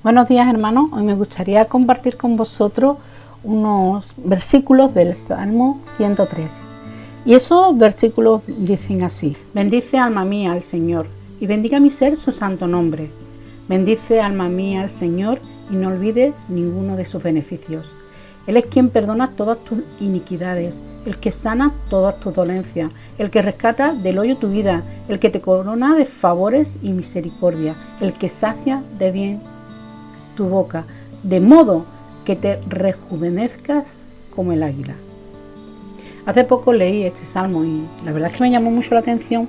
Buenos días hermanos, hoy me gustaría compartir con vosotros unos versículos del Salmo 103. Y esos versículos dicen así, bendice alma mía al Señor y bendiga mi ser su santo nombre. Bendice alma mía al Señor y no olvide ninguno de sus beneficios. Él es quien perdona todas tus iniquidades, el que sana todas tus dolencias, el que rescata del hoyo tu vida, el que te corona de favores y misericordia, el que sacia de bien tu boca, de modo que te rejuvenezcas como el águila. Hace poco leí este salmo y la verdad es que me llamó mucho la atención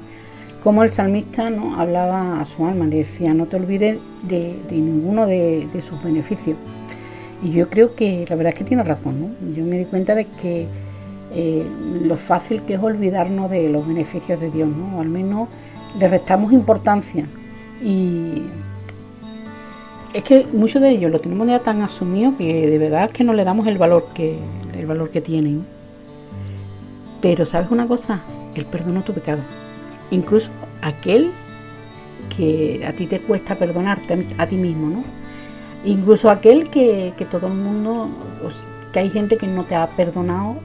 cómo el salmista ¿no? hablaba a su alma, le decía, no te olvides de, ninguno de, sus beneficios. Y yo creo que la verdad es que tiene razón. Yo me di cuenta de que eh, lo fácil que es olvidarnos de los beneficios de Dios, ¿no? O al menos le restamos importancia. Y es que muchos de ellos lo tenemos ya tan asumido que de verdad que no le damos el valor que, el valor que tienen. Pero ¿sabes una cosa? Él perdonó tu pecado. Incluso aquel que a ti te cuesta perdonarte a ti mismo, ¿no? Incluso aquel que, todo el mundo, que hay gente que no te ha perdonado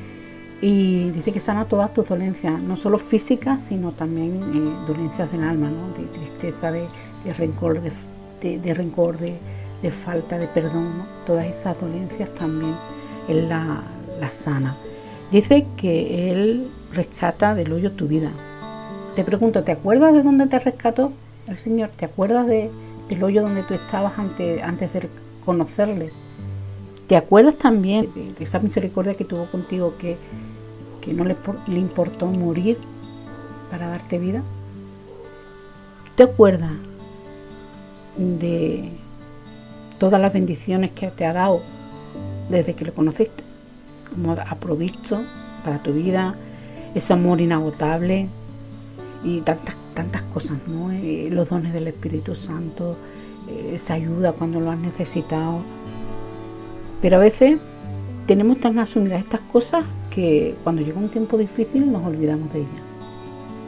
y dice que sana todas tus dolencias, no solo físicas, sino también eh, dolencias del alma, ¿no? De tristeza, de, de rencor, de de, rencor, de, falta de perdón, todas esas dolencias también Él la, sana. Dice que Él rescata del hoyo tu vida. Te pregunto, ¿te acuerdas de dónde te rescató el Señor? ¿Te acuerdas de, del hoyo donde tú estabas antes, antes de conocerle? ¿Te acuerdas también de esa misericordia que tuvo contigo que, que no le, le importó morir para darte vida? ¿Te acuerdas de todas las bendiciones que te ha dado desde que lo conociste, como ha provisto para tu vida, ese amor inagotable y tantas, tantas cosas, ¿no? Eh, los dones del Espíritu Santo, eh, esa ayuda cuando lo has necesitado. Pero a veces tenemos tan asumidas estas cosas que cuando llega un tiempo difícil nos olvidamos de ellas.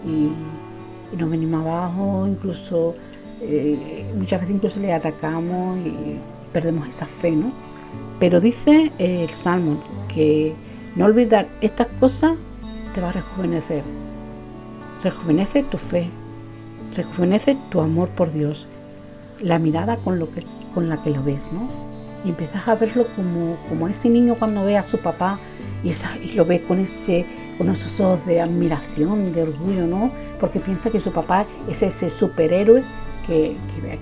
Y, y nos venimos abajo, incluso eh, muchas veces incluso le atacamos y perdemos esa fe, ¿no? Pero dice el Salmo que no olvidar estas cosas te va a rejuvenecer. Rejuvenece tu fe, rejuvenece tu amor por Dios, la mirada con, lo que, con la que lo ves, ¿no? Empiezas a verlo como, como ese niño cuando ve a su papá y, y lo ve con, ese, con esos ojos de admiración, de orgullo, ¿no? Porque piensa que su papá es ese superhéroe que,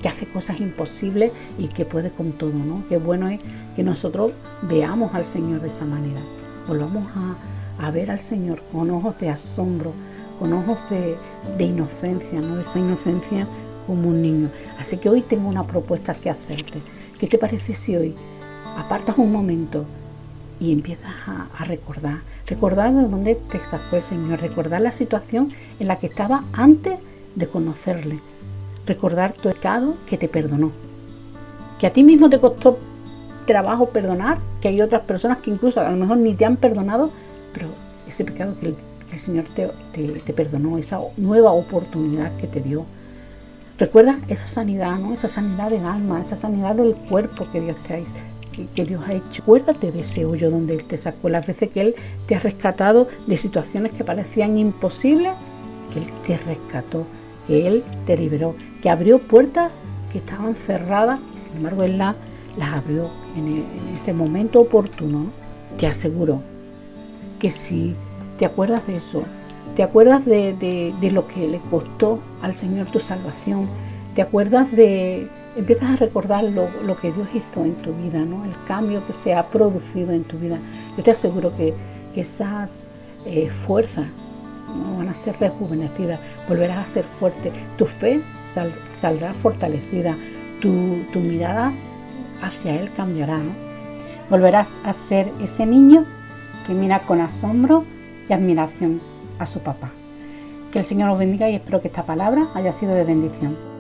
hace cosas imposibles y que puede con todo, ¿no? Qué bueno es que nosotros veamos al Señor de esa manera, volvamos a, a ver al Señor con ojos de asombro, con ojos de, inocencia, ¿no? De esa inocencia como un niño. Así que hoy tengo una propuesta que hacerte. ¿Qué te parece si hoy apartas un momento y empiezas a, a, recordar, recordar de dónde te sacó el Señor, recordar la situación en la que estaba antes de conocerle, recordar tu pecado que te perdonó. Que a ti mismo te costó trabajo perdonar, que hay otras personas que incluso a lo mejor ni te han perdonado, pero ese pecado que el, Señor te, te, perdonó, esa nueva oportunidad que te dio. Recuerda esa sanidad, ¿no? Esa sanidad del alma, esa sanidad del cuerpo que Dios te ha que, Dios ha hecho. Acuérdate de ese hoyo donde Él te sacó, las veces que Él te ha rescatado de situaciones que parecían imposibles, que Él te rescató que Él te liberó, que abrió puertas que estaban cerradas y sin embargo Él las, abrió en, ese momento oportuno. Te aseguro que si te acuerdas de eso, te acuerdas de, lo que le costó al Señor tu salvación, te acuerdas de, empiezas a recordar lo, que Dios hizo en tu vida, ¿no? el cambio que se ha producido en tu vida. Yo te aseguro que, esas eh, fuerzas van a ser rejuvenecidas, volverás a ser fuerte, tu fe saldrá fortalecida, tu, mirada hacia Él cambiará, Volverás a ser ese niño que mira con asombro y admiración a su papá. Que el Señor os bendiga y espero que esta palabra haya sido de bendición.